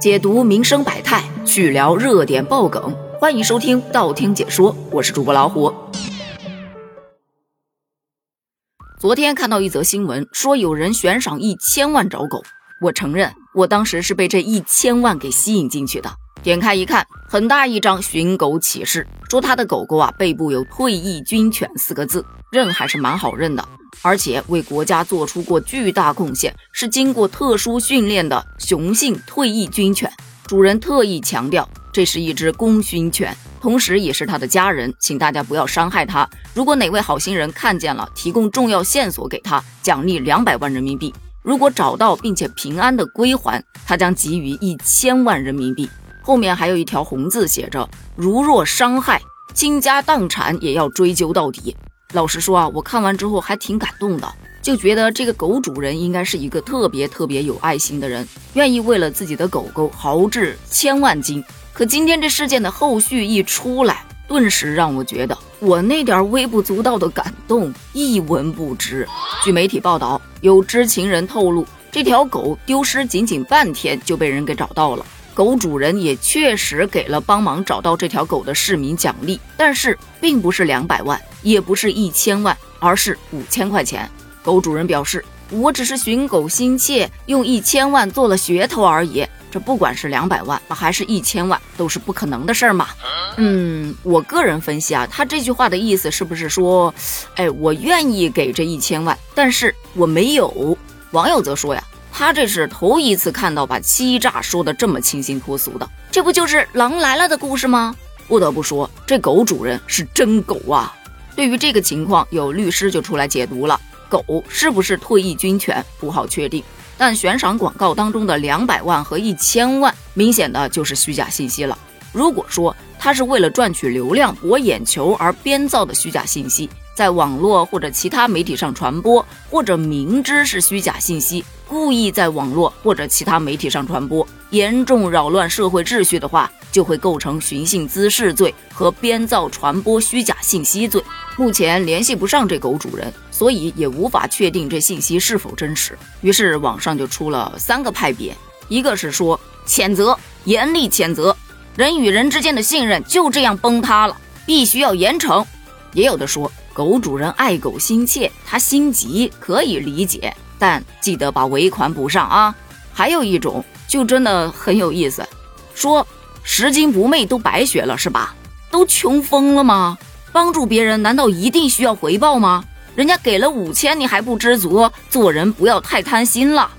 解读民生百态，趣聊热点爆梗，欢迎收听道听解说，我是主播老虎。昨天看到一则新闻，说有人悬赏一千万找狗，我承认，我当时是被这一千万给吸引进去的。点开一看，很大一张寻狗启事，说他的狗狗啊背部有“退役军犬”四个字，认还是蛮好认的，而且为国家做出过巨大贡献，是经过特殊训练的雄性退役军犬。主人特意强调，这是一只功勋犬，同时也是他的家人，请大家不要伤害它。如果哪位好心人看见了，提供重要线索给他，奖励两百万人民币；如果找到并且平安的归还，他将给予一千万人民币。后面还有一条红字写着：“如若伤害，倾家荡产也要追究到底。”老实说啊，我看完之后还挺感动的，就觉得这个狗主人应该是一个特别特别有爱心的人，愿意为了自己的狗狗豪掷千万金。可今天这事件的后续一出来，顿时让我觉得我那点微不足道的感动一文不值。据媒体报道，有知情人透露，这条狗丢失仅仅半天就被人给找到了。狗主人也确实给了帮忙找到这条狗的市民奖励，但是并不是两百万，也不是一千万，而是五千块钱。狗主人表示：“我只是寻狗心切，用一千万做了噱头而已。这不管是两百万还是一千万，都是不可能的事儿嘛。”嗯，我个人分析啊，他这句话的意思是不是说，哎，我愿意给这一千万，但是我没有。网友则说呀。他这是头一次看到把欺诈说的这么清新脱俗的，这不就是狼来了的故事吗？不得不说，这狗主人是真狗啊！对于这个情况，有律师就出来解读了：狗是不是退役军犬不好确定，但悬赏广告当中的两百万和一千万，明显的就是虚假信息了。如果说他是为了赚取流量博眼球而编造的虚假信息，在网络或者其他媒体上传播，或者明知是虚假信息。故意在网络或者其他媒体上传播，严重扰乱社会秩序的话，就会构成寻衅滋事罪和编造传播虚假信息罪。目前联系不上这狗主人，所以也无法确定这信息是否真实。于是网上就出了三个派别：一个是说谴责，严厉谴责，人与人之间的信任就这样崩塌了，必须要严惩；也有的说狗主人爱狗心切，他心急可以理解。但记得把尾款补上啊！还有一种就真的很有意思，说拾金不昧都白学了是吧？都穷疯了吗？帮助别人难道一定需要回报吗？人家给了五千你还不知足，做人不要太贪心了，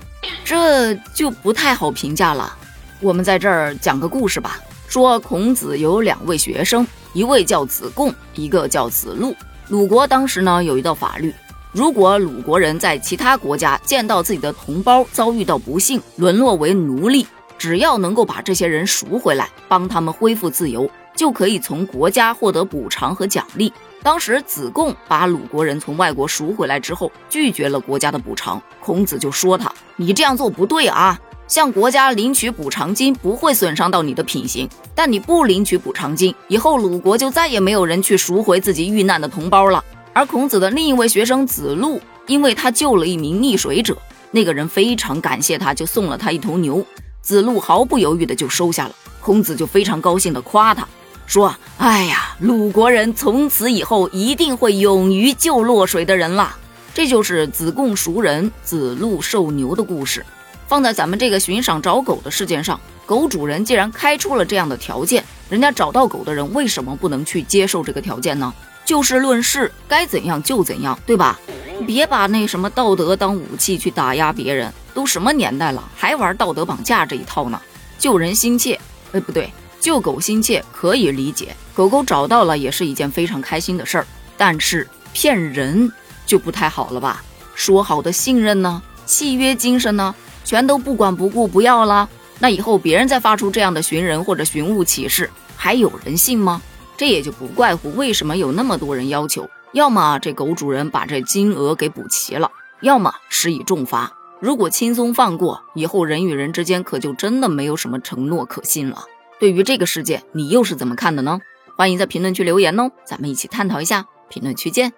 这就不太好评价了。我们在这儿讲个故事吧，说孔子有两位学生，一位叫子贡，一个叫子路。鲁国当时呢有一道法律。如果鲁国人在其他国家见到自己的同胞遭遇到不幸，沦落为奴隶，只要能够把这些人赎回来，帮他们恢复自由，就可以从国家获得补偿和奖励。当时子贡把鲁国人从外国赎回来之后，拒绝了国家的补偿，孔子就说他：“你这样做不对啊！向国家领取补偿金不会损伤到你的品行，但你不领取补偿金，以后鲁国就再也没有人去赎回自己遇难的同胞了。”而孔子的另一位学生子路，因为他救了一名溺水者，那个人非常感谢他，就送了他一头牛。子路毫不犹豫的就收下了。孔子就非常高兴的夸他，说：“哎呀，鲁国人从此以后一定会勇于救落水的人了。”这就是子贡赎人，子路受牛的故事。放在咱们这个寻赏找狗的事件上，狗主人既然开出了这样的条件，人家找到狗的人为什么不能去接受这个条件呢？就事论事，该怎样就怎样，对吧？别把那什么道德当武器去打压别人。都什么年代了，还玩道德绑架这一套呢？救人心切，哎，不对，救狗心切可以理解，狗狗找到了也是一件非常开心的事儿。但是骗人就不太好了吧？说好的信任呢？契约精神呢？全都不管不顾不要了？那以后别人再发出这样的寻人或者寻物启事，还有人信吗？这也就不怪乎为什么有那么多人要求，要么这狗主人把这金额给补齐了，要么施以重罚。如果轻松放过，以后人与人之间可就真的没有什么承诺可信了。对于这个事件，你又是怎么看的呢？欢迎在评论区留言哦，咱们一起探讨一下。评论区见。